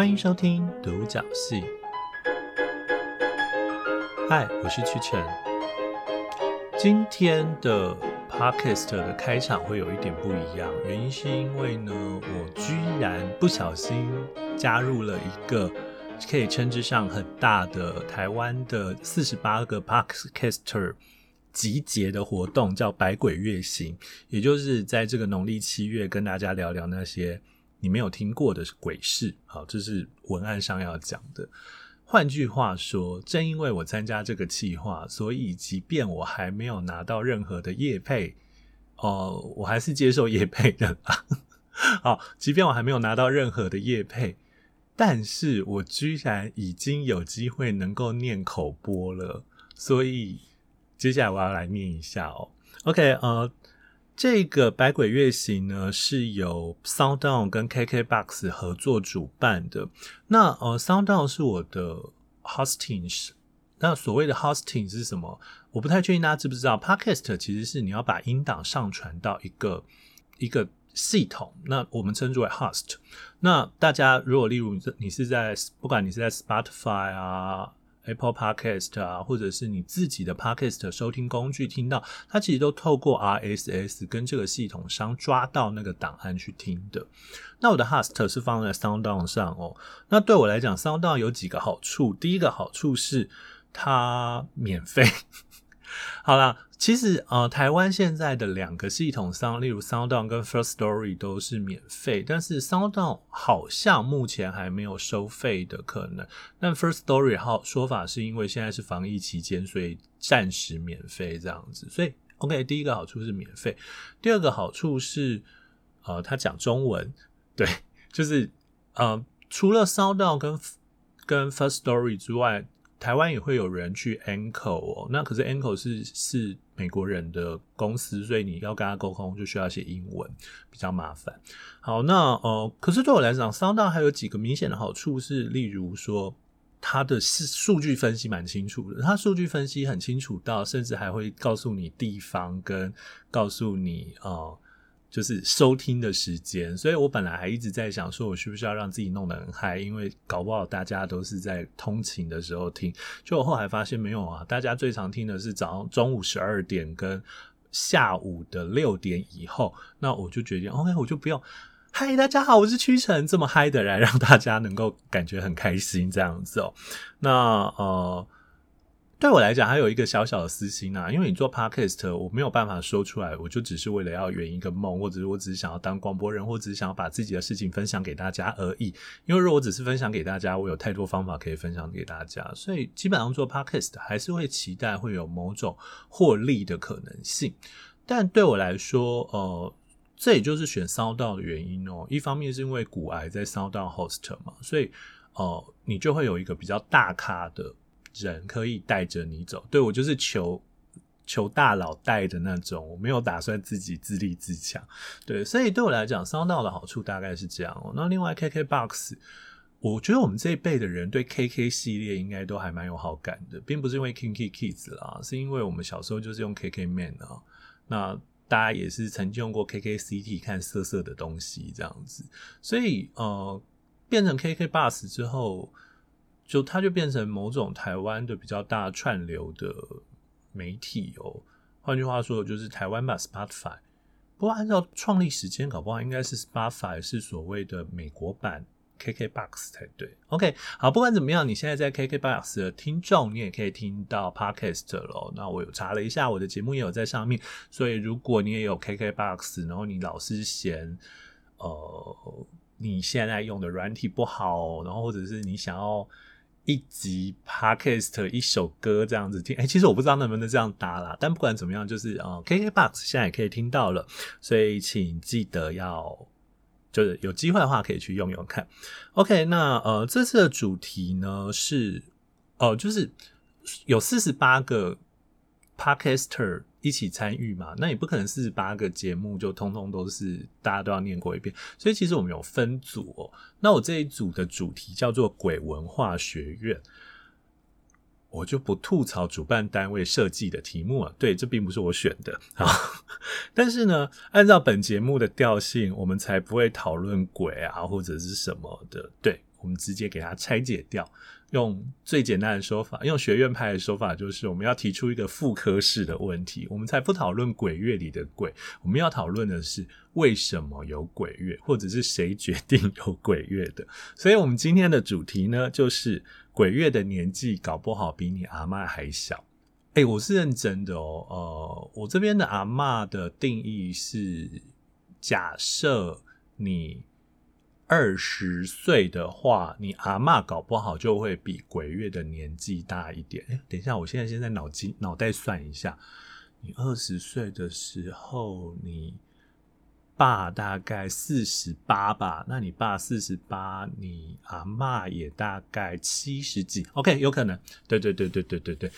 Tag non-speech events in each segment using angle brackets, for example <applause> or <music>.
欢迎收听独角戏。嗨，我是曲晨。今天的 podcast 的开场会有一点不一样，原因是因为呢，我居然不小心加入了一个可以称之上很大的台湾的四十八个 podcaster。集结的活动叫百鬼月行，也就是在这个农历七月跟大家聊聊那些你没有听过的鬼事。好，这是文案上要讲的。换句话说，正因为我参加这个计划，所以即便我还没有拿到任何的业配，哦、我还是接受业配的。<laughs> 好，即便我还没有拿到任何的业配，但是我居然已经有机会能够念口播了，所以。接下来我要来念一下哦。OK，呃，这个百鬼月行呢是由 SoundOn 跟 KKBOX 合作主办的。那呃，SoundOn 是我的 Hostings。那所谓的 Hostings 是什么？我不太确定大家知不知道。Podcast 其实是你要把音档上传到一个一个系统，那我们称之为 host。那大家如果例如你是在不管你是在 Spotify 啊。Apple Podcast 啊，或者是你自己的 Podcast 收听工具听到，它其实都透过 RSS 跟这个系统商抓到那个档案去听的。那我的 Host 是放在 SoundOn 上哦。那对我来讲，SoundOn 有几个好处。第一个好处是它免费。<laughs> 好啦。其实，呃，台湾现在的两个系统上，例如 SoundOn 跟 First Story 都是免费，但是 SoundOn 好像目前还没有收费的可能。但 First Story 好说法是因为现在是防疫期间，所以暂时免费这样子。所以，OK，第一个好处是免费，第二个好处是，呃，他讲中文，对，<laughs> 就是呃，除了 SoundOn 跟跟 First Story 之外。台湾也会有人去 Anchor 哦，那可是 Anchor 是是美国人的公司，所以你要跟他沟通就需要写英文，比较麻烦。好，那呃，可是对我来讲，Sound 还有几个明显的好处是，例如说它的数数据分析蛮清楚的，它数据分析很清楚到，甚至还会告诉你地方跟告诉你呃。就是收听的时间，所以我本来还一直在想，说我需不需要让自己弄得很嗨，因为搞不好大家都是在通勤的时候听。就我后来发现没有啊，大家最常听的是早上中午十二点跟下午的六点以后。那我就决定，OK，我就不用嗨，大家好，我是屈臣，这么嗨的来让大家能够感觉很开心这样子哦。那呃。对我来讲，还有一个小小的私心啊，因为你做 podcast，我没有办法说出来，我就只是为了要圆一个梦，或者是我只是想要当广播人，或者是想要把自己的事情分享给大家而已。因为如果我只是分享给大家，我有太多方法可以分享给大家，所以基本上做 podcast 还是会期待会有某种获利的可能性。但对我来说，呃，这也就是选骚到的原因哦。一方面是因为股癌在骚到 host 嘛，所以呃，你就会有一个比较大咖的。人可以带着你走，对，我就是求求大佬带的那种，我没有打算自己自立自强，对，所以对我来讲，SoundOn 的好处大概是这样哦。那另外，KKBOX，我觉得我们这一辈的人对 KK 系列应该都还蛮有好感的，并不是因为 Kinky Kids 啦，是因为我们小时候就是用 KKman 啊，那大家也是曾经用过 KKCT 看色色的东西这样子，所以呃，变成 KKBOX 之后。就它就变成某种台湾的比较大串流的媒体哦。换句话说，就是台湾版 Spotify。不过按照创立时间，搞不好应该是 Spotify 是所谓的美国版 KKBOX 才对。OK，好，不管怎么样，你现在在 KKBOX 的听众，你也可以听到 Podcast 了。那我有查了一下，我的节目也有在上面。所以如果你也有 KKBOX，然后你老是嫌呃你现在用的软体不好，然后或者是你想要。一集 podcast 一首歌这样子听，哎、其实我不知道能不能这样搭啦，但不管怎么样，就是呃，KKBOX 现在也可以听到了，所以请记得要，就是有机会的话可以去用用看。OK，那呃，这次的主题呢是，呃，就是有四十八个 podcaster。一起参与嘛？那也不可能四十八个节目就通通都是大家都要念过一遍，所以其实我们有分组哦。那我这一组的主题叫做“鬼文化学院”，我就不吐槽主办单位设计的题目啊。对，这并不是我选的啊。<laughs> 但是呢，按照本节目的调性，我们才不会讨论鬼啊或者是什么的。对。我们直接给它拆解掉。用最简单的说法，用学院派的说法，就是我们要提出一个复科式的问题，我们才不讨论鬼月里的鬼，我们要讨论的是为什么有鬼月，或者是谁决定有鬼月的。所以，我们今天的主题呢，就是鬼月的年纪搞不好比你阿嬷还小。哎，我是认真的哦，呃，我这边的阿嬷的定义是，假设你。二十岁的话，你阿嬷搞不好就会比鬼月的年纪大一点。哎，等一下，我现在先在脑筋脑袋算一下，你二十岁的时候，你爸大概四十八吧？那你爸四十八，你阿嬷也大概七十几？OK，有可能。对对对对对对对。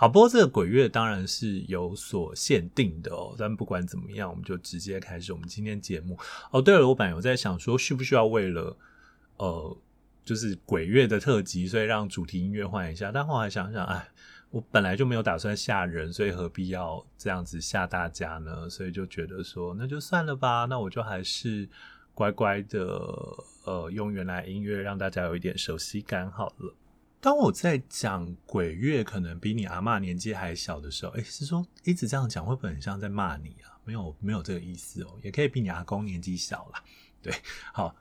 好，不过这个鬼月当然是有所限定的哦。但不管怎么样，我们就直接开始我们今天节目。哦，对了，我本来有在想说，需不需要为了呃，就是鬼月的特辑，所以让主题音乐换一下。但后来想想，哎，我本来就没有打算吓人，所以何必要这样子吓大家呢？所以就觉得说，那就算了吧。那我就还是乖乖的呃，用原来音乐让大家有一点熟悉感好了。当我在讲鬼月可能比你阿嬷年纪还小的时候，诶，是说一直这样讲会不会很像在骂你啊？没有，没有这个意思哦，也可以比你阿公年纪小啦。对，好，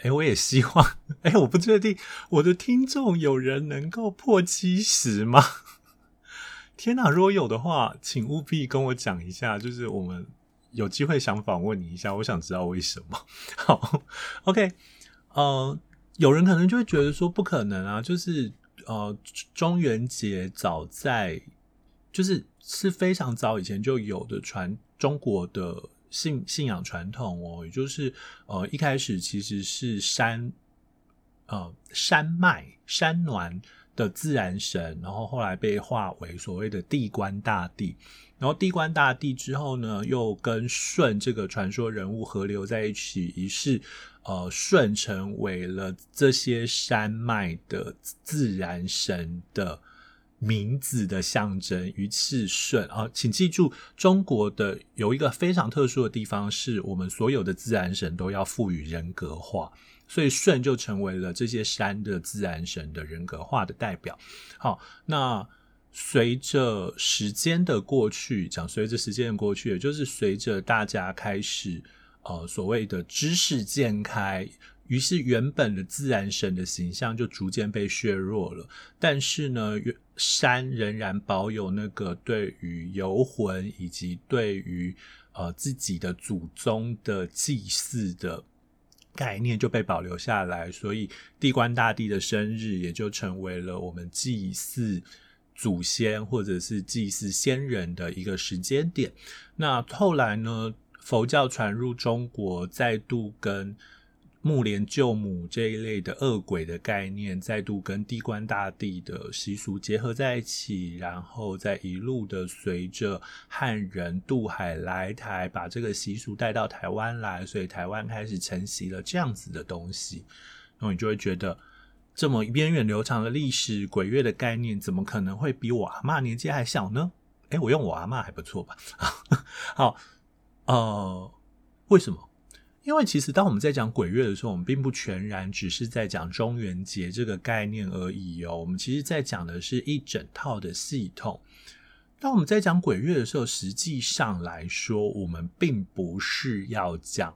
诶，我也希望，诶，我不确定我的听众有人能够破七十吗？天哪，如果有的话，请务必跟我讲一下，就是我们有机会想访问你一下，我想知道为什么。好，OK，呃。有人可能就会觉得说不可能啊，就是呃，中元节早在就是是非常早以前就有的传中国的信信仰传统哦，也就是呃一开始其实是山呃山脉山峦的自然神，然后后来被化为所谓的地官大帝，然后地官大帝之后呢，又跟舜这个传说人物合流在一起，于是。呃，舜成为了这些山脉的自然神的名字的象征，于是舜啊，请记住，中国的有一个非常特殊的地方，是我们所有的自然神都要赋予人格化，所以舜就成为了这些山的自然神的人格化的代表。好，那随着时间的过去，讲随着时间的过去，也就是随着大家开始。呃，所谓的知识渐开，于是原本的自然神的形象就逐渐被削弱了。但是呢，山仍然保有那个对于游魂以及对于呃自己的祖宗的祭祀的概念就被保留下来。所以，地官大帝的生日也就成为了我们祭祀祖先或者是祭祀先人的一个时间点。那后来呢？佛教传入中国，再度跟木莲救母这一类的恶鬼的概念，再度跟地官大帝的习俗结合在一起，然后再一路的随着汉人渡海来台，把这个习俗带到台湾来，所以台湾开始承袭了这样子的东西。然后你就会觉得，这么源远流长的历史，鬼月的概念，怎么可能会比我阿嬷年纪还小呢？诶，我用我阿嬷还不错吧？<laughs> 好。呃，为什么？因为其实当我们在讲鬼月的时候，我们并不全然只是在讲中元节这个概念而已哦。我们其实在讲的是一整套的系统。当我们在讲鬼月的时候，实际上来说，我们并不是要讲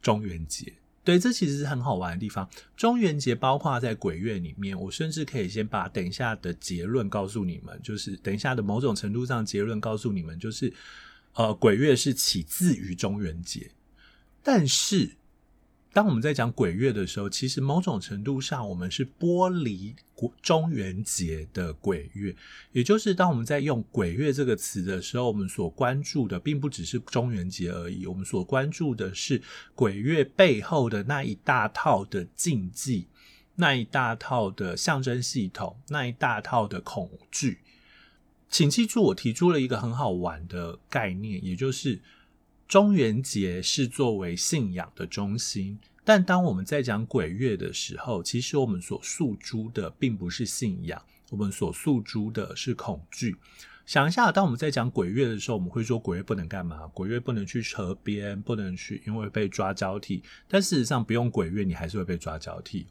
中元节。对，这其实是很好玩的地方。中元节包括在鬼月里面，我甚至可以先把等一下的结论告诉你们，就是等一下的某种程度上结论告诉你们，就是。呃，鬼月是起自于中元节，但是当我们在讲鬼月的时候，其实某种程度上我们是剥离中元节的鬼月，也就是当我们在用鬼月这个词的时候，我们所关注的并不只是中元节而已，我们所关注的是鬼月背后的那一大套的禁忌，那一大套的象征系统，那一大套的恐惧。请记住，我提出了一个很好玩的概念，也就是中元节是作为信仰的中心，但当我们在讲鬼月的时候，其实我们所诉诸的并不是信仰，我们所诉诸的是恐惧。想一下，当我们在讲鬼月的时候，我们会说鬼月不能干嘛？鬼月不能去河边，不能去，因为被抓交替。但事实上，不用鬼月，你还是会被抓交替。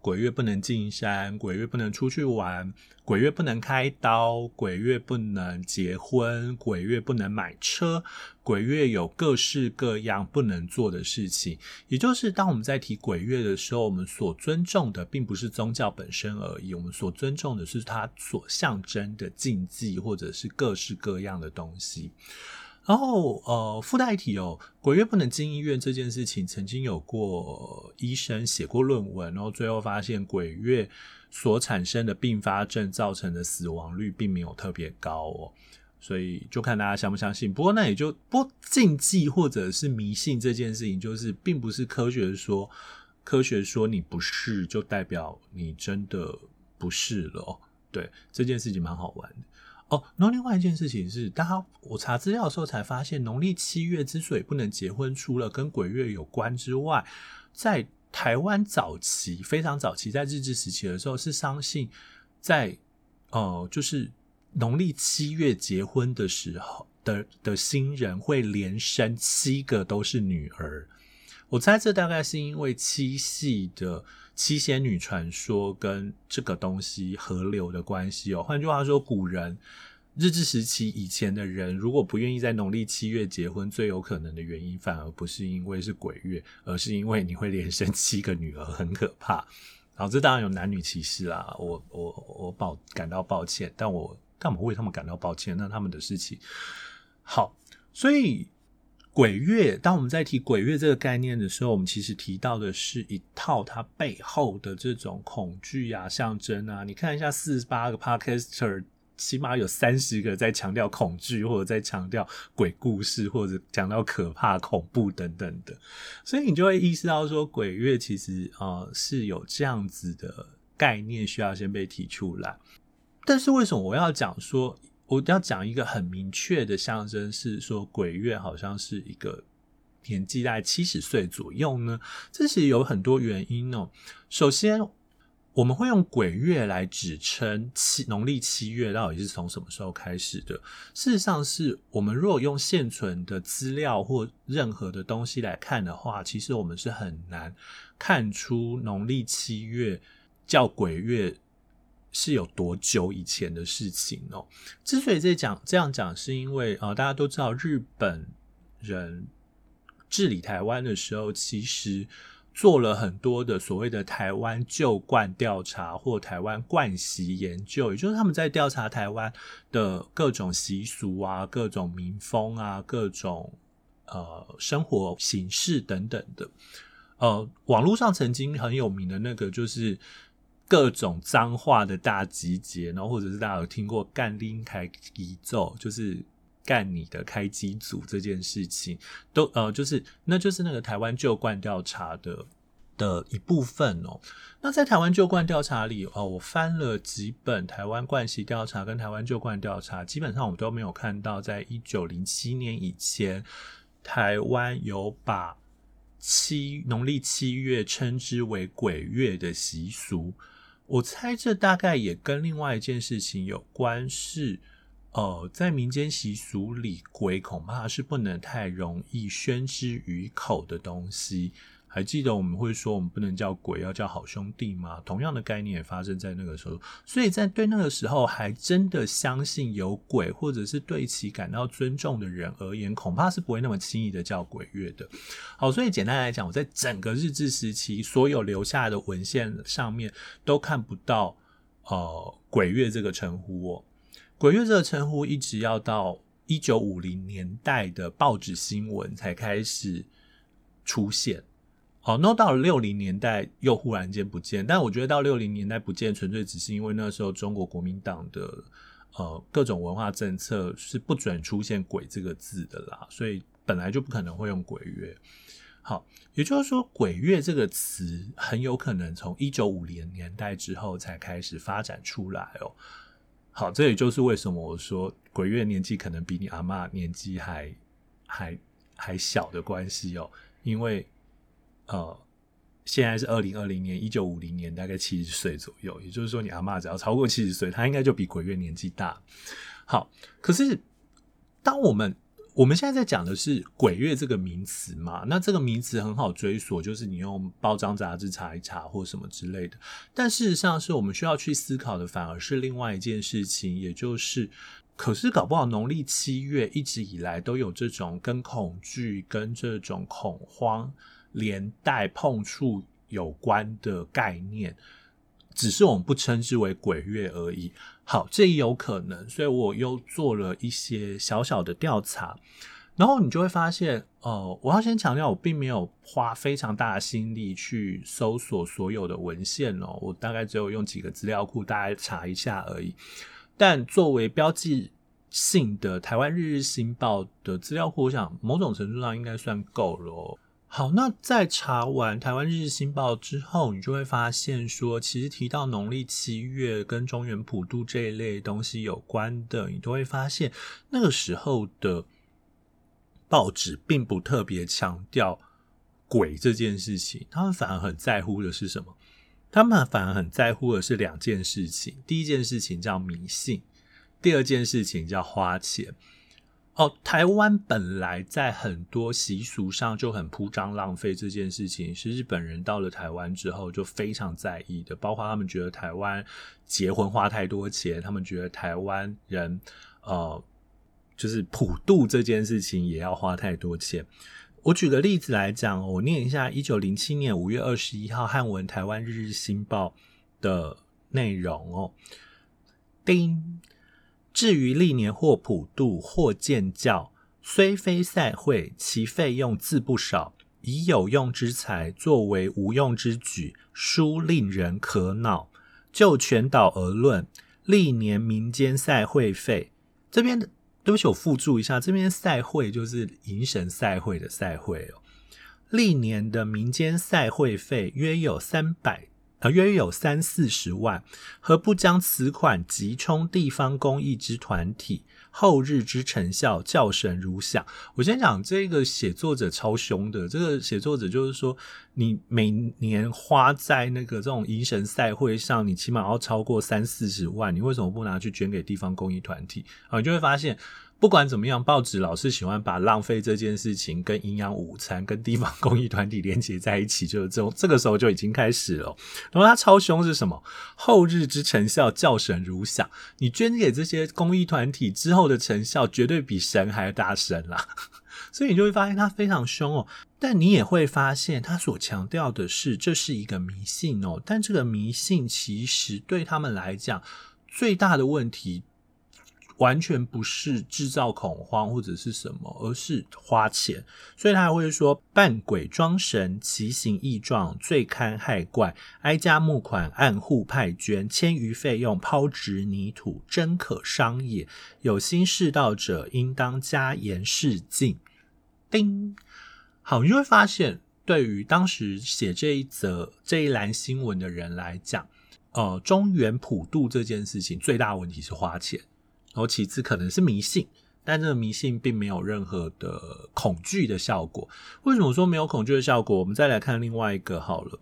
鬼月不能进山，鬼月不能出去玩，鬼月不能开刀，鬼月不能结婚，鬼月不能买车，鬼月有各式各样不能做的事情。也就是当我们在提鬼月的时候，我们所尊重的并不是宗教本身而已，我们所尊重的是它所象征的禁忌，或者是各式各样的东西。然后，呃，附带一提哦，鬼月不能进医院这件事情，曾经有过医生写过论文，然后最后发现鬼月所产生的并发症造成的死亡率并没有特别高哦，所以就看大家相不相信。不过那也就不禁忌或者是迷信这件事情，就是并不是科学说，科学说你不是就代表你真的不是了。对，这件事情蛮好玩的。哦，那另外一件事情是，大家我查资料的时候才发现，农历七月之所以不能结婚，除了跟鬼月有关之外，在台湾早期非常早期，在日治时期的时候，是相信在呃，就是农历七月结婚的时候的的新人会连生七个都是女儿。我猜这大概是因为七夕的。七仙女传说跟这个东西合流的关系哦。换句话说，古人日治时期以前的人，如果不愿意在农历七月结婚，最有可能的原因，反而不是因为是鬼月，而是因为你会连生七个女儿，很可怕。然后这当然有男女歧视啦，我我我抱感到抱歉，但我干嘛为他们感到抱歉？那他们的事情。好，所以。鬼月，当我们在提鬼月这个概念的时候，我们其实提到的是一套它背后的这种恐惧啊、象征啊。你看一下四十八个 Podcaster，起码有三十个在强调恐惧，或者在强调鬼故事，或者讲到可怕、恐怖等等的。所以你就会意识到说，鬼月其实、呃、是有这样子的概念需要先被提出来。但是为什么我要讲说？我要讲一个很明确的象征，是说鬼月好像是一个年纪在七十岁左右呢。这是有很多原因哦。首先，我们会用鬼月来指称七农历七月到底是从什么时候开始的？事实上，是我们如果用现存的资料或任何的东西来看的话，其实我们是很难看出农历七月叫鬼月。是有多久以前的事情哦？之所以这讲这样讲，是因为、呃，大家都知道日本人治理台湾的时候，其实做了很多的所谓的台湾旧惯调查或台湾惯习研究，也就是他们在调查台湾的各种习俗啊、各种民风啊、各种呃生活形式等等的。呃，网络上曾经很有名的那个就是。各种脏话的大集结，然后或者是大家有听过“干拎开机奏”，就是干你的开机组这件事情，都呃，就是那就是那个台湾旧惯调查的的一部分哦。那在台湾旧惯调查里哦，我翻了几本台湾惯习调查跟台湾旧惯调查，基本上我们都没有看到，在一九零七年以前，台湾有把七农历七月称之为鬼月的习俗。我猜这大概也跟另外一件事情有关，是，呃，在民间习俗里，鬼恐怕是不能太容易宣之于口的东西。还记得我们会说我们不能叫鬼，要叫好兄弟吗？同样的概念也发生在那个时候，所以在对那个时候还真的相信有鬼，或者是对其感到尊重的人而言，恐怕是不会那么轻易的叫鬼月的。好，所以简单来讲，我在整个日治时期所有留下的文献上面都看不到呃鬼月这个称呼哦。鬼月这个称呼一直要到一九五零年代的报纸新闻才开始出现。好，那到了六零年代又忽然间不见，但我觉得到六零年代不见，纯粹只是因为那时候中国国民党的呃各种文化政策是不准出现“鬼”这个字的啦，所以本来就不可能会用“鬼月”。好，也就是说，“鬼月”这个词很有可能从一九五零年代之后才开始发展出来哦。好，这也就是为什么我说“鬼月”年纪可能比你阿嬷年纪还还还小的关系哦，因为。呃，现在是二零二零年，一九五零年，大概七十岁左右。也就是说，你阿嬷只要超过七十岁，她应该就比鬼月年纪大。好，可是当我们我们现在在讲的是鬼月这个名词嘛，那这个名词很好追索，就是你用包装杂志查一查或什么之类的。但事实上，是我们需要去思考的，反而是另外一件事情，也就是，可是搞不好农历七月一直以来都有这种跟恐惧、跟这种恐慌连带碰触有关的概念。只是我们不称之为鬼月而已。好，这也有可能，所以我又做了一些小小的调查，然后你就会发现，呃，我要先强调，我并没有花非常大的心力去搜索所有的文献哦，我大概只有用几个资料库大概查一下而已。但作为标记性的台湾日日新报的资料库，我想某种程度上应该算够了。好，那在查完台湾日日新报之后，你就会发现说，其实提到农历七月跟中原普渡这一类东西有关的，你都会发现那个时候的报纸并不特别强调鬼这件事情，他们反而很在乎的是什么？他们反而很在乎的是两件事情，第一件事情叫迷信，第二件事情叫花钱。哦，台湾本来在很多习俗上就很铺张浪费这件事情，是日本人到了台湾之后就非常在意的。包括他们觉得台湾结婚花太多钱，他们觉得台湾人呃就是普渡这件事情也要花太多钱。我举个例子来讲，我念一下一九零七年五月二十一号汉文台湾日日新报的内容哦，叮。至于历年或普渡或建教，虽非赛会，其费用自不少。以有用之财作为无用之举，殊令人可恼。就全岛而论，历年民间赛会费，这边对不起，我附注一下，这边赛会就是迎神赛会的赛会哦。历年的民间赛会费约有三百。呃，约有三四十万，何不将此款急充地方公益之团体，后日之成效，叫神如响。我先讲这个写作者超凶的，这个写作者就是说，你每年花在那个这种迎神赛会上，你起码要超过三四十万，你为什么不拿去捐给地方公益团体？啊，你就会发现。不管怎么样，报纸老是喜欢把浪费这件事情跟营养午餐、跟地方公益团体连结在一起，就是这种这个时候就已经开始了。然后他超凶是什么？后日之成效，叫神如响。你捐给这些公益团体之后的成效，绝对比神还要大神啦。<laughs> 所以你就会发现他非常凶哦。但你也会发现，他所强调的是这是一个迷信哦。但这个迷信其实对他们来讲，最大的问题。完全不是制造恐慌或者是什么，而是花钱。所以他还会说，扮鬼装神，奇形异状，罪堪害怪，挨家募款，按户派捐，千余费用抛掷泥土，真可伤也。有心识道者，应当加严示禁。叮，好，你就会发现，对于当时写这一则这一栏新闻的人来讲，呃，中原普渡这件事情最大问题是花钱。然后其次可能是迷信，但这个迷信并没有任何的恐惧的效果。为什么说没有恐惧的效果？我们再来看另外一个好了。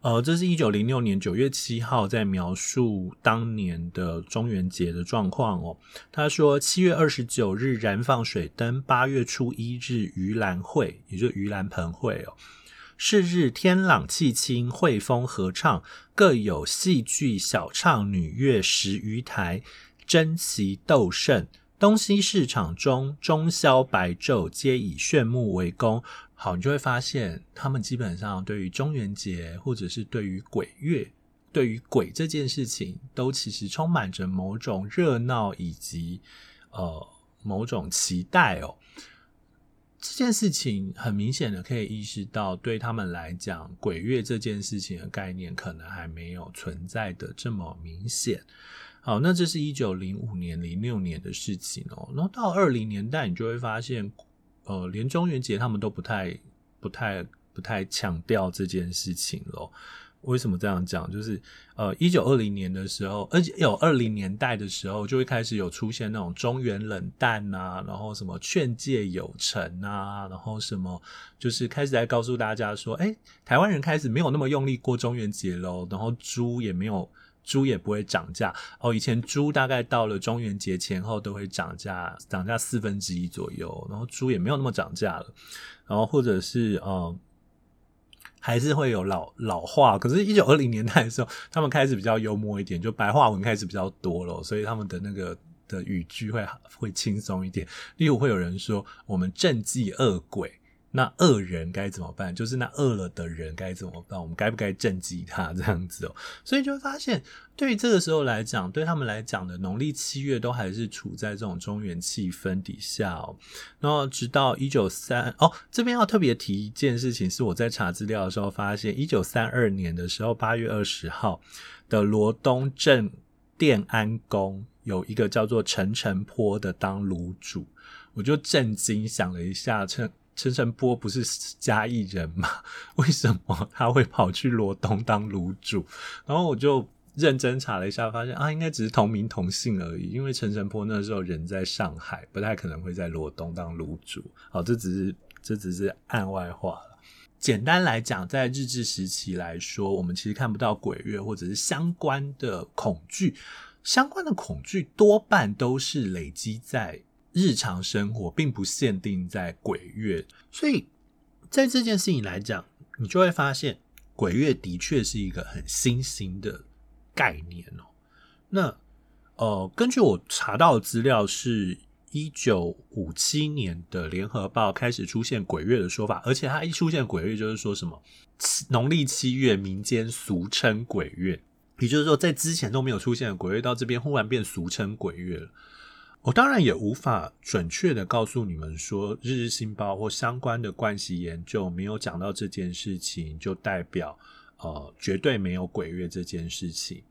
呃，这是一九零六年九月七号在描述当年的中元节的状况哦。他说七月二十九日燃放水灯，八月初一日盂兰会，也就是盂兰盆会哦。是日天朗气清，惠风和唱，各有戏剧小唱女乐十余台。争奇斗胜，东西市场中中宵白昼皆以炫目为功。好，你就会发现，他们基本上对于中元节，或者是对于鬼月，对于鬼这件事情，都其实充满着某种热闹以及呃某种期待哦。这件事情很明显的可以意识到，对他们来讲，鬼月这件事情的概念可能还没有存在的这么明显。好，那这是一九零五年、零六年的事情哦。然后到二零年代，你就会发现，呃，连中元节他们都不太、不太、不太强调这件事情了。为什么这样讲？就是呃，一九二零年的时候，而且有二零年代的时候，就会开始有出现那种中原冷淡啊，然后什么劝诫有成啊，然后什么就是开始在告诉大家说，哎，台湾人开始没有那么用力过中元节喽，然后猪也没有。猪也不会涨价哦。以前猪大概到了中元节前后都会涨价，涨价四分之一左右，然后猪也没有那么涨价了。然后或者是呃，还是会有老老化。可是，一九二零年代的时候，他们开始比较幽默一点，就白话文开始比较多了，所以他们的那个的语句会会轻松一点。例如，会有人说：“我们正记恶鬼。”那恶人该怎么办？就是那饿了的人该怎么办？我们该不该賑济他这样子哦？所以就会发现，对于这个时候来讲，对他们来讲的农历七月都还是处在这种中原气氛底下哦。然后直到一九三哦，这边要特别提一件事情，是我在查资料的时候发现，一九三二年的时候，八月二十号的罗东镇电安宫有一个叫做陈澄波的当炉主，我就震惊想了一下，陈。陈澄波不是嘉义人吗？<laughs> 为什么他会跑去罗东当炉主？然后我就认真查了一下，发现啊，应该只是同名同姓而已。因为陈澄波那时候人在上海，不太可能会在罗东当炉主。好，这只是这只是案外话了。简单来讲，在日治时期来说，我们其实看不到鬼月或者是相关的恐惧，相关的恐惧多半都是累积在。日常生活并不限定在鬼月，所以在这件事情来讲，你就会发现鬼月的确是一个很新兴的概念哦。那呃，根据我查到的资料，是一九五七年的联合报开始出现鬼月的说法，而且它一出现鬼月，就是说什么农历七月，民间俗称鬼月，也就是说在之前都没有出现的鬼月，到这边忽然变俗称鬼月了。我当然也无法准确的告诉你们说，《日日新报》或相关的关系研究没有讲到这件事情，就代表呃绝对没有鬼月这件事情。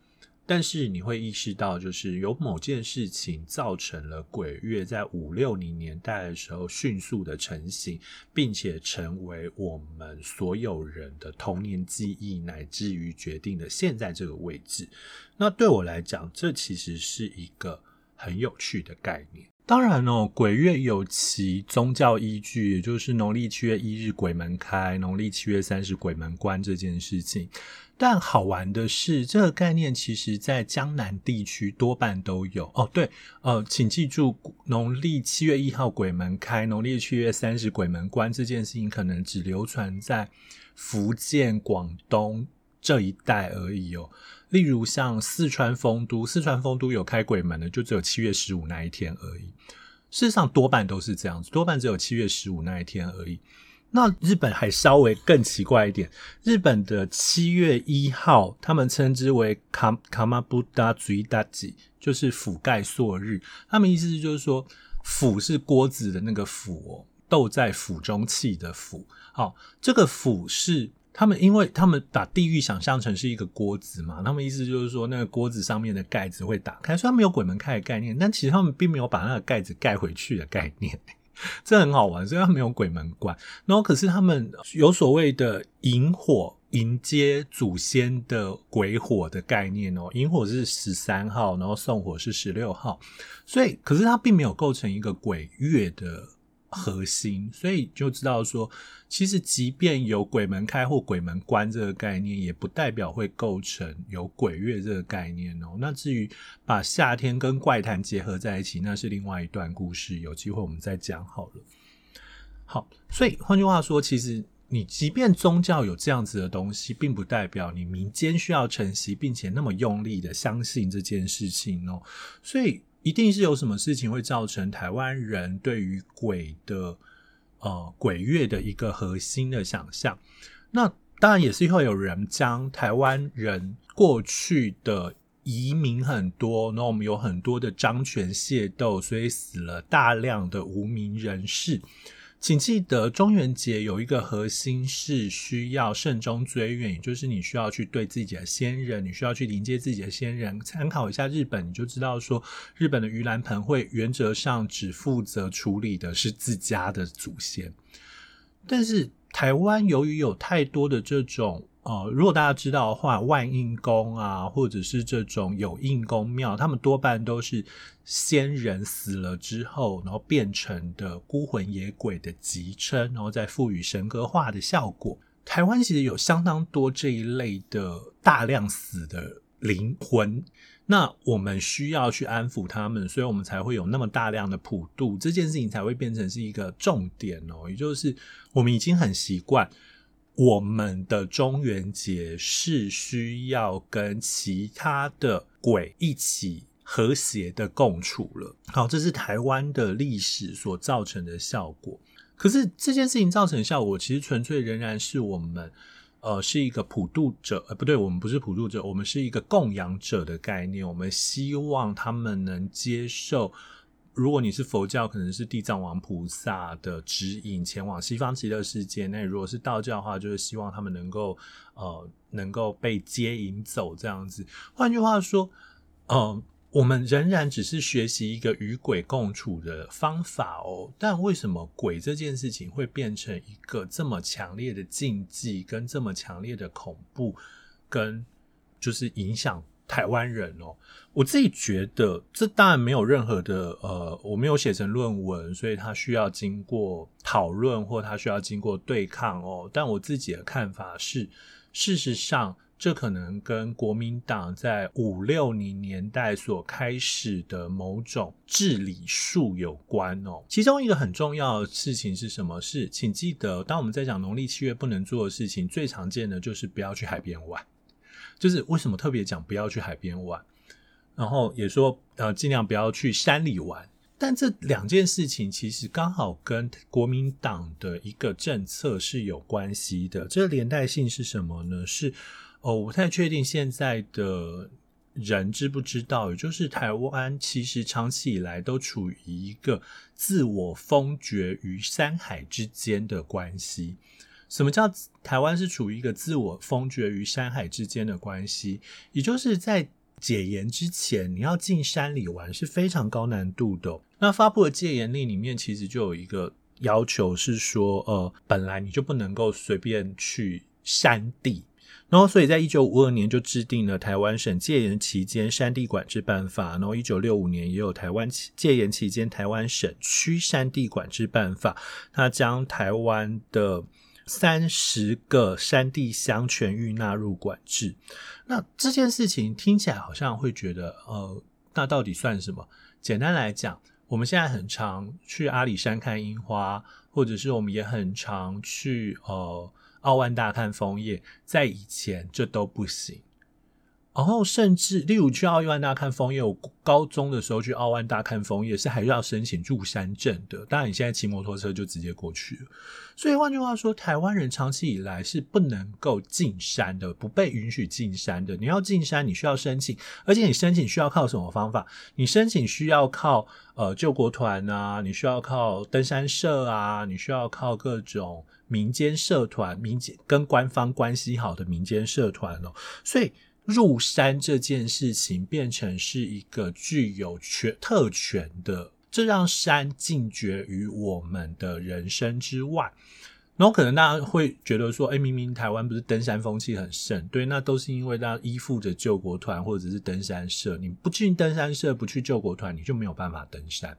但是你会意识到，就是有某件事情造成了鬼月在五六零年代的时候迅速的成型，并且成为我们所有人的童年记忆，乃至于决定了现在这个位置。那对我来讲，这其实是一个。很有趣的概念。当然哦，鬼月有其宗教依据，也就是农历七月一日鬼门开，农历七月三十鬼门关这件事情。但好玩的是，这个概念其实在江南地区多半都有哦。对，呃，请记住，农历七月一号鬼门开，农历七月三十鬼门关这件事情，可能只流传在福建、广东这一带而已哦。例如像四川丰都，四川丰都有开鬼门的，就只有七月十五那一天而已。事实上，多半都是这样子，多半只有七月十五那一天而已。那日本还稍微更奇怪一点，日本的七月一号，他们称之为卡卡马布达嘴大吉，就是覆盖朔日。他们意思是就是说，釜是锅子的那个釜哦，豆在釜中泣的釜。好，这个釜是。他们因为他们把地狱想象成是一个锅子嘛，他们意思就是说那个锅子上面的盖子会打开，所以他们有鬼门开的概念，但其实他们并没有把那个盖子盖回去的概念，<laughs> 这很好玩，所以他们有鬼门关。然后可是他们有所谓的引火迎接祖先的鬼火的概念哦，引火是十三号，然后送火是十六号，所以可是它并没有构成一个鬼月的。核心，所以就知道说，其实即便有鬼门开或鬼门关这个概念，也不代表会构成有鬼月这个概念哦。那至于把夏天跟怪谈结合在一起，那是另外一段故事，有机会我们再讲好了。好，所以换句话说，其实你即便宗教有这样子的东西，并不代表你民间需要承袭，并且那么用力的相信这件事情哦。所以。一定是有什么事情会造成台湾人对于鬼的呃鬼月的一个核心的想象。那当然也是会有人将台湾人过去的移民很多，那我们有很多的漳泉械斗，所以死了大量的无名人士。请记得，中元节有一个核心是需要慎终追远，也就是你需要去对自己的先人，你需要去迎接自己的先人。参考一下日本，你就知道说，日本的盂兰盆会原则上只负责处理的是自家的祖先，但是台湾由于有太多的这种。呃，如果大家知道的话，万应宫啊，或者是这种有应公庙，他们多半都是先人死了之后，然后变成的孤魂野鬼的集称，然后再赋予神格化的效果。台湾其实有相当多这一类的大量死的灵魂。那我们需要去安抚他们，所以我们才会有那么大量的普渡，这件事情才会变成是一个重点哦。也就是我们已经很习惯，我们的中元节是需要跟其他的鬼一起和谐的共处了。好，这是台湾的历史所造成的效果。可是这件事情造成的效果，其实纯粹仍然是我们。呃，是一个普渡者，呃，不对，我们不是普渡者，我们是一个供养者的概念。我们希望他们能接受，如果你是佛教，可能是地藏王菩萨的指引，前往西方极乐世界。那如果是道教的话，就是希望他们能够，呃，能够被接引走这样子。换句话说，呃。我们仍然只是学习一个与鬼共处的方法哦，但为什么鬼这件事情会变成一个这么强烈的禁忌，跟这么强烈的恐怖，跟就是影响台湾人哦？我自己觉得，这当然没有任何的呃，我没有写成论文，所以它需要经过讨论，或它需要经过对抗哦。但我自己的看法是，事实上。这可能跟国民党在五六零年代所开始的某种治理术有关哦。其中一个很重要的事情是什么？是，请记得，当我们在讲农历七月不能做的事情，最常见的就是不要去海边玩。就是为什么特别讲不要去海边玩，然后也说呃尽量不要去山里玩。但这两件事情其实刚好跟国民党的一个政策是有关系的。这个连带性是什么呢？是。哦，我不太确定现在的人知不知道，也就是台湾其实长期以来都处于一个自我封绝于山海之间的关系。什么叫台湾是处于一个自我封绝于山海之间的关系？也就是在解严之前，你要进山里玩是非常高难度的。那发布的戒严令里面其实就有一个要求是说，呃，本来你就不能够随便去山地。然后，所以在一九五二年就制定了台湾省戒严期间山地管制办法。然后，一九六五年也有台湾戒严期间台湾省区山地管制办法。它将台湾的三十个山地乡全域纳入管制。那这件事情听起来好像会觉得，呃，那到底算什么？简单来讲，我们现在很常去阿里山看樱花，或者是我们也很常去，呃。奥万大看枫叶，在以前这都不行。然后甚至，例如去奥万大看枫叶，我高中的时候去奥万大看枫叶是还是要申请入山证的。当然，你现在骑摩托车就直接过去了。所以换句话说，台湾人长期以来是不能够进山的，不被允许进山的。你要进山，你需要申请，而且你申请需要靠什么方法？你申请需要靠呃救国团啊，你需要靠登山社啊，你需要靠各种民间社团、民间跟官方关系好的民间社团哦。所以。入山这件事情变成是一个具有权特权的，这让山禁绝于我们的人生之外。然后可能大家会觉得说，哎，明明台湾不是登山风气很盛，对，那都是因为大家依附着救国团或者是登山社。你不进登山社，不去救国团，你就没有办法登山。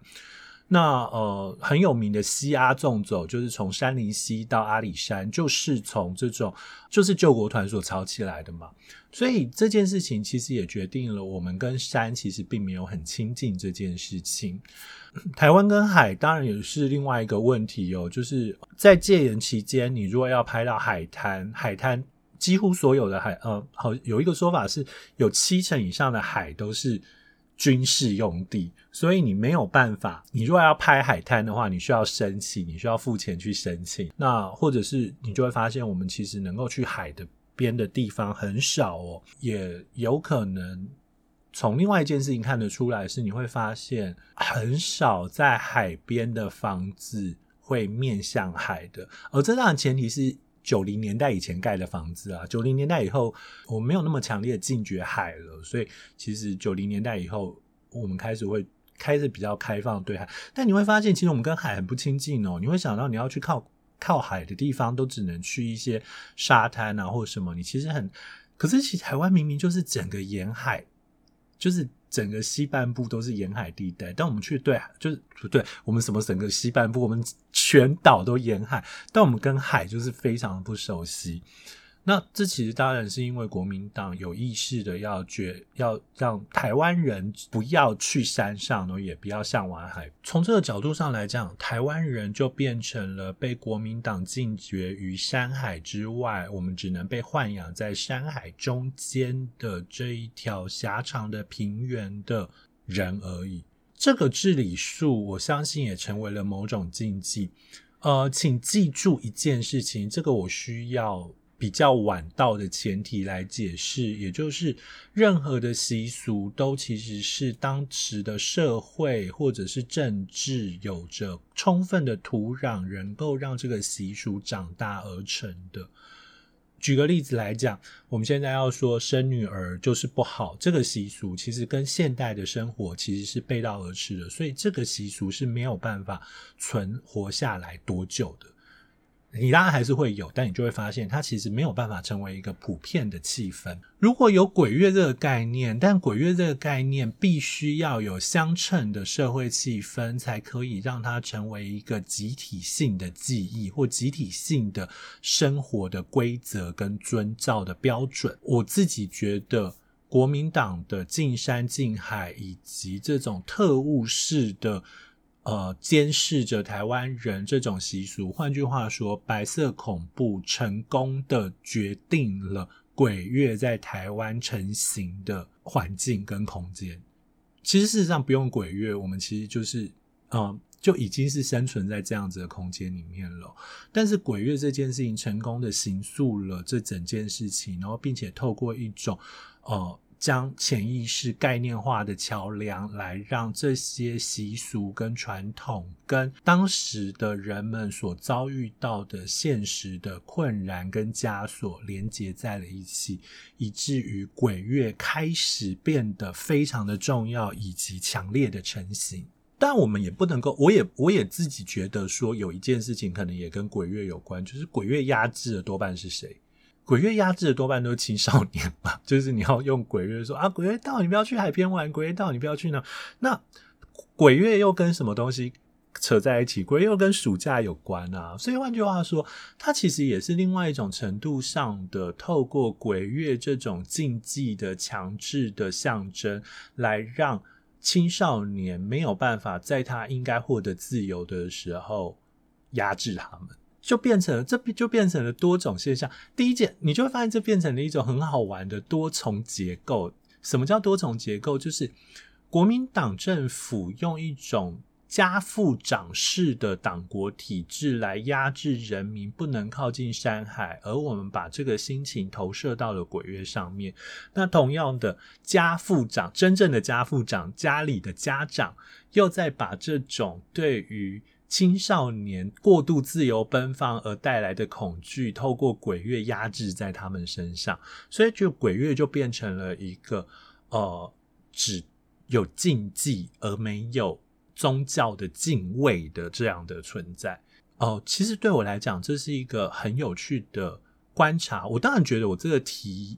那呃很有名的西阿纵走，就是从山林溪到阿里山，就是从这种就是救国团所炒起来的嘛。所以这件事情其实也决定了我们跟山其实并没有很亲近这件事情。台湾跟海当然也是另外一个问题哦，就是在戒严期间，你如果要拍到海滩，海滩几乎所有的海呃好有一个说法是有七成以上的海都是。军事用地，所以你没有办法。你如果要拍海滩的话，你需要申请，你需要付钱去申请。那或者是你就会发现，我们其实能够去海的边的地方很少哦。也有可能从另外一件事情看得出来，是你会发现很少在海边的房子会面向海的。而这当然前提是。九零年代以前盖的房子啊，九零年代以后，我们没有那么强烈的禁绝海了，所以其实九零年代以后，我们开始会开始比较开放对海。但你会发现，其实我们跟海很不亲近哦。你会想到你要去靠靠海的地方，都只能去一些沙滩啊，或什么。你其实很，可是其实台湾明明就是整个沿海，就是。整个西半部都是沿海地带，但我们去对，就是不对，我们什么整个西半部，我们全岛都沿海，但我们跟海就是非常不熟悉。那这其实当然是因为国民党有意识的要决要让台湾人不要去山上，然后也不要向往海。从这个角度上来讲，台湾人就变成了被国民党禁绝于山海之外，我们只能被豢养在山海中间的这一条狭长的平原的人而已。这个治理术，我相信也成为了某种禁忌。呃，请记住一件事情，这个我需要。比较晚到的前提来解释，也就是任何的习俗都其实是当时的社会或者是政治有着充分的土壤，能够让这个习俗长大而成的。举个例子来讲，我们现在要说生女儿就是不好，这个习俗其实跟现代的生活其实是背道而驰的，所以这个习俗是没有办法存活下来多久的。你当然还是会有，但你就会发现它其实没有办法成为一个普遍的气氛。如果有鬼月这个概念，但鬼月这个概念必须要有相称的社会气氛，才可以让它成为一个集体性的记忆或集体性的生活的规则跟遵照的标准。我自己觉得，国民党的进山进海以及这种特务式的。呃，监视着台湾人这种习俗，换句话说，白色恐怖成功的决定了鬼月在台湾成型的环境跟空间。其实事实上不用鬼月，我们其实就是，呃，就已经是生存在这样子的空间里面了。但是鬼月这件事情成功的形塑了这整件事情，然后并且透过一种，呃。将潜意识概念化的桥梁，来让这些习俗跟传统跟当时的人们所遭遇到的现实的困难跟枷锁连接在了一起，以至于鬼月开始变得非常的重要以及强烈的成型。但我们也不能够，我也我也自己觉得说，有一件事情可能也跟鬼月有关，就是鬼月压制的多半是谁？鬼月压制的多半都是青少年嘛，<laughs> 就是你要用鬼月说啊，鬼月到你不要去海边玩，鬼月到你不要去那。那鬼月又跟什么东西扯在一起？鬼月又跟暑假有关啊。所以换句话说，它其实也是另外一种程度上的透过鬼月这种禁忌的强制的象征，来让青少年没有办法在他应该获得自由的时候压制他们。就变成了，这就变成了多种现象。第一件，你就会发现这变成了一种很好玩的多重结构。什么叫多重结构？就是国民党政府用一种家父长式的党国体制来压制人民，不能靠近山海，而我们把这个心情投射到了鬼月上面。那同样的，家父长，真正的家父长，家里的家长，又在把这种对于青少年过度自由奔放而带来的恐惧，透过鬼月压制在他们身上，所以就鬼月就变成了一个呃，只有禁忌而没有宗教的敬畏的这样的存在。哦、其实对我来讲，这是一个很有趣的观察。我当然觉得我这个题，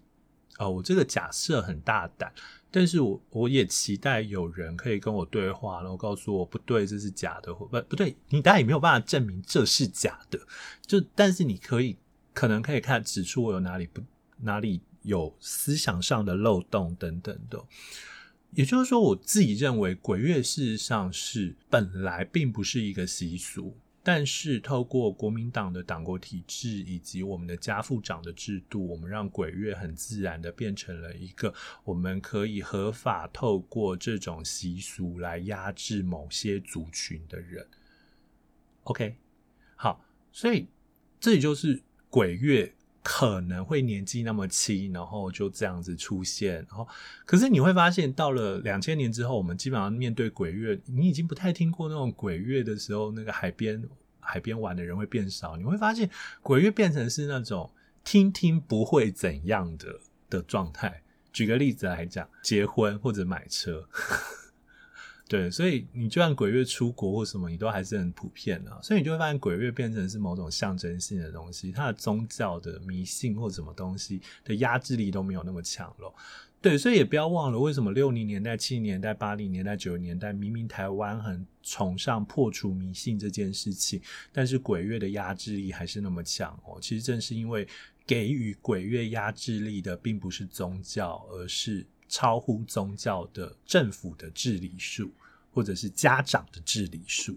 呃，我这个假设很大胆。但是我我也期待有人可以跟我对话，然后告诉我不对，这是假的，或不不对，你当然也没有办法证明这是假的。就但是你可以可能可以看指出我有哪里不哪里有思想上的漏洞等等的。也就是说，我自己认为鬼月事实上是本来并不是一个习俗。但是，透过国民党的党国体制以及我们的家父长的制度，我们让鬼月很自然的变成了一个我们可以合法透过这种习俗来压制某些族群的人。OK，好，所以这里就是鬼月可能会年纪那么轻，然后就这样子出现。然后，可是你会发现，到了两千年之后，我们基本上面对鬼月，你已经不太听过那种鬼月的时候，那个海边 <laughs> 海边玩的人会变少。你会发现，鬼月变成是那种听听不会怎样的的状态。举个例子来讲，结婚或者买车。对，所以你就算鬼月出国或什么，你都还是很普遍的。所以你就会发现，鬼月变成是某种象征性的东西，它的宗教的迷信或什么东西的压制力都没有那么强了。对，所以也不要忘了，为什么六零年代、七零年代、八零年代、九零年代，明明台湾很崇尚破除迷信这件事情，但是鬼月的压制力还是那么强哦。其实正是因为。给予鬼月压制力的，并不是宗教，而是超乎宗教的政府的治理术，或者是家长的治理术。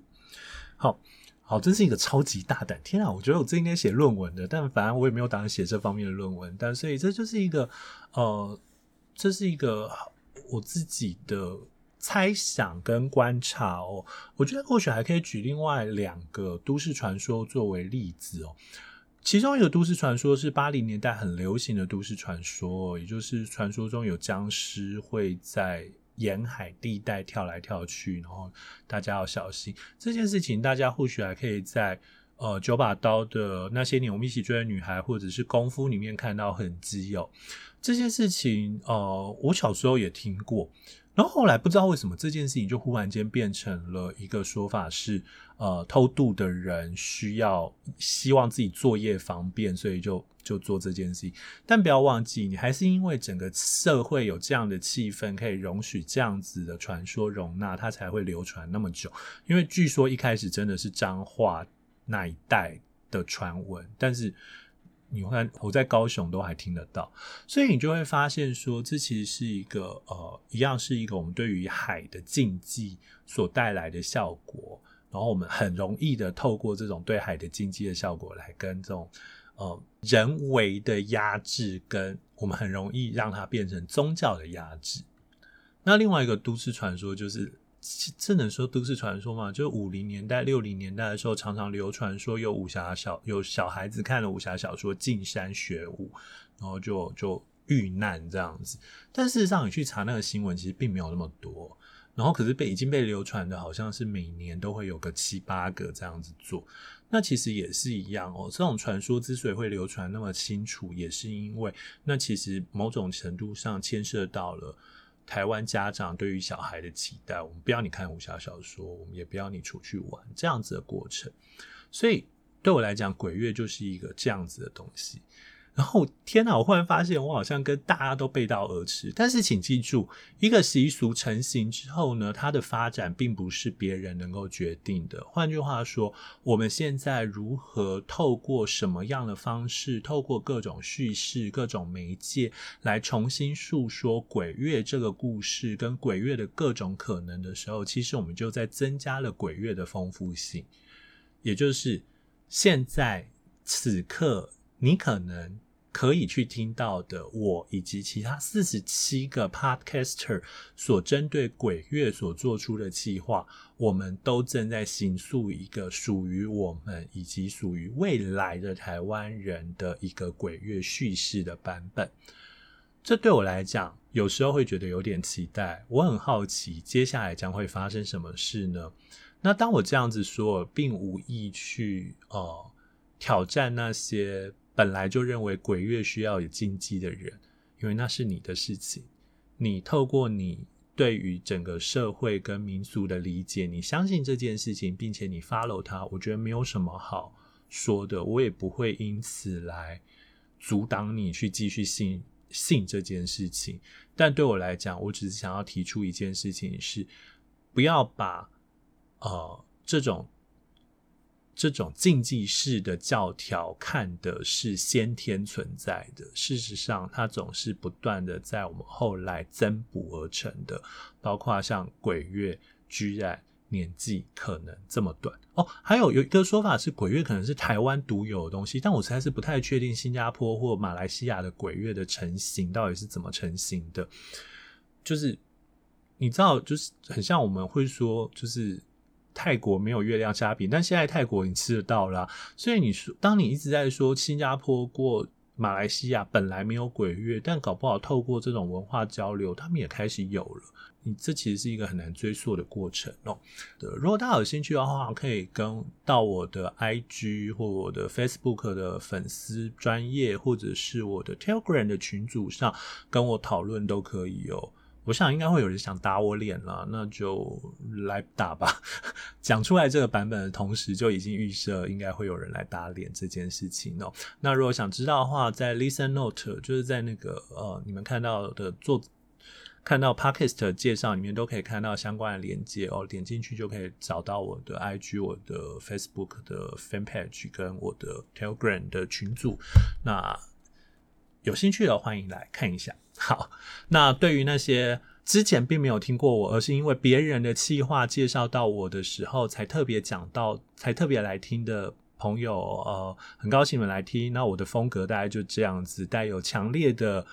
好。好，这是一个超级大胆！天啊，我觉得我这应该写论文的，但反正我也没有打算写这方面的论文。但所以这就是一个，呃，这是一个我自己的猜想跟观察哦。我觉得或许还可以举另外两个都市传说作为例子哦。其中一个都市传说是八零年代很流行的都市传说，也就是传说中有僵尸会在。沿海地带跳来跳去，然后大家要小心这件事情。大家或许还可以在呃九把刀的那些年我们一起追的女孩，或者是功夫里面看到痕迹哦。这件事情呃，我小时候也听过。然后后来不知道为什么这件事情就忽然间变成了一个说法是，呃，偷渡的人需要希望自己作业方便，所以就就做这件事情。但不要忘记，你还是因为整个社会有这样的气氛，可以容许这样子的传说容纳，它才会流传那么久。因为据说一开始真的是彰化那一带的传闻，但是。你看，我在高雄都还听得到，所以你就会发现说，这其实是一个呃，一样是一个我们对于海的禁忌所带来的效果。然后我们很容易的透过这种对海的禁忌的效果，来跟这种呃人为的压制，跟我们很容易让它变成宗教的压制。那另外一个都市传说就是。这能说都市传说吗？就五零年代、六零年代的时候，常常流传说有武侠小有小孩子看了武侠小说进山学武，然后就就遇难这样子。但事实上，你去查那个新闻，其实并没有那么多。然后可是被已经被流传的，好像是每年都会有个七八个这样子做。那其实也是一样哦。这种传说之所以会流传那么清楚，也是因为那其实某种程度上牵涉到了。台湾家长对于小孩的期待，我们不要你看武侠小说，我们也不要你出去玩，这样子的过程。所以对我来讲，鬼月就是一个这样子的东西。然后天哪，我忽然发现我好像跟大家都背道而驰。但是请记住，一个习俗成型之后呢，它的发展并不是别人能够决定的。换句话说，我们现在如何透过什么样的方式，透过各种叙事、各种媒介来重新诉说鬼月这个故事跟鬼月的各种可能的时候，其实我们就在增加了鬼月的丰富性。也就是现在此刻，你可能。可以去听到的，我以及其他四十七个 podcaster 所针对鬼月所做出的计划，我们都正在形塑一个属于我们以及属于未来的台湾人的一个鬼月叙事的版本。这对我来讲，有时候会觉得有点期待。我很好奇，接下来将会发生什么事呢？那当我这样子说，并无意去呃挑战那些。本来就认为鬼月需要有禁忌的人，因为那是你的事情。你透过你对于整个社会跟民俗的理解，你相信这件事情，并且你 follow 它，我觉得没有什么好说的。我也不会因此来阻挡你去继续信信这件事情。但对我来讲，我只是想要提出一件事情是：不要把呃这种。这种禁忌式的教条看的是先天存在的，事实上，它总是不断的在我们后来增补而成的。包括像鬼月，居然年纪可能这么短哦。还有有一个说法是，鬼月可能是台湾独有的东西，但我实在是不太确定新加坡或马来西亚的鬼月的成型到底是怎么成型的。就是你知道，就是很像我们会说，就是。泰国没有月亮虾饼，但现在泰国你吃得到啦。所以你说，当你一直在说新加坡过马来西亚本来没有鬼月，但搞不好透过这种文化交流，他们也开始有了。你这其实是一个很难追溯的过程哦。对，如果大家有兴趣的话，可以跟到我的 IG 或我的 Facebook 的粉丝专业，或者是我的 Telegram 的群组上跟我讨论都可以哦。我想应该会有人想打我脸了，那就来打吧。<laughs> 讲出来这个版本的同时，就已经预设应该会有人来打脸这件事情哦。那如果想知道的话，在 Listen Note 就是在那个呃你们看到的做看到 Podcast 介绍里面都可以看到相关的连接哦，点进去就可以找到我的 IG、我的 Facebook 的 Fan Page 跟我的 Telegram 的群组。那有兴趣的欢迎来看一下。好，那对于那些之前并没有听过我，而是因为别人的企划介绍到我的时候才特别讲到，才特别来听的朋友，呃，很高兴你们来听。那我的风格大概就这样子，带有强烈的。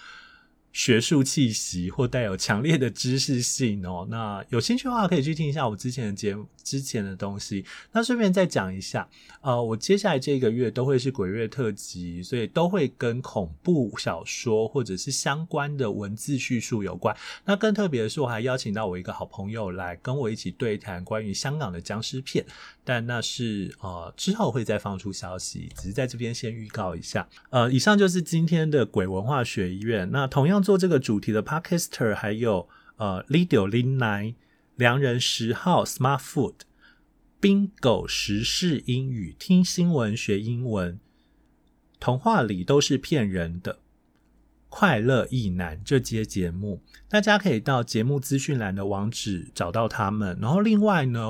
学术气息或带有强烈的知识性哦，那有兴趣的话可以去听一下我之前的节目之前的东西。那顺便再讲一下，呃，我接下来这个月都会是鬼月特辑，所以都会跟恐怖小说或者是相关的文字叙述有关。那更特别的是，我还邀请到我一个好朋友来跟我一起对谈关于香港的僵尸片，但那是呃之后会再放出消息，只是在这边先预告一下。呃，以上就是今天的鬼文化学院。那同样。做这个主题的 Podcaster 还有呃 lido Lin Nine 良人十号 Smart Food Bingo 时事英语听新闻学英文童话里都是骗人的快乐意男这些节目，大家可以到节目资讯栏的网址找到他们。然后另外呢，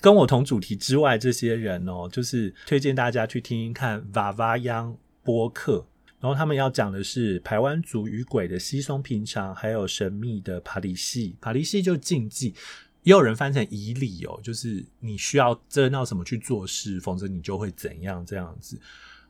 跟我同主题之外这些人哦，就是推荐大家去听一看 Vava Yang 播客。然后他们要讲的是排湾族与鬼的稀松平常，还有神秘的帕里西。帕里西就禁忌，也有人翻成以礼哦，就是你需要知道什么去做事，否则你就会怎样这样子。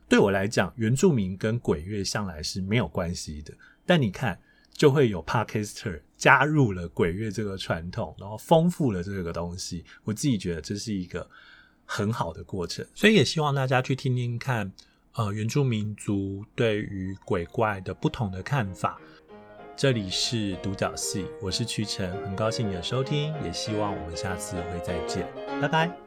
对我来讲，原住民跟鬼月向来是没有关系的，但你看，就会有 Podcaster 加入了鬼月这个传统，然后丰富了这个东西。我自己觉得这是一个很好的过程，所以也希望大家去听听看。呃，原住民族对于鬼怪的不同的看法。这里是独角戏，我是曲辰，很高兴你的收听，也希望我们下次会再见，拜拜。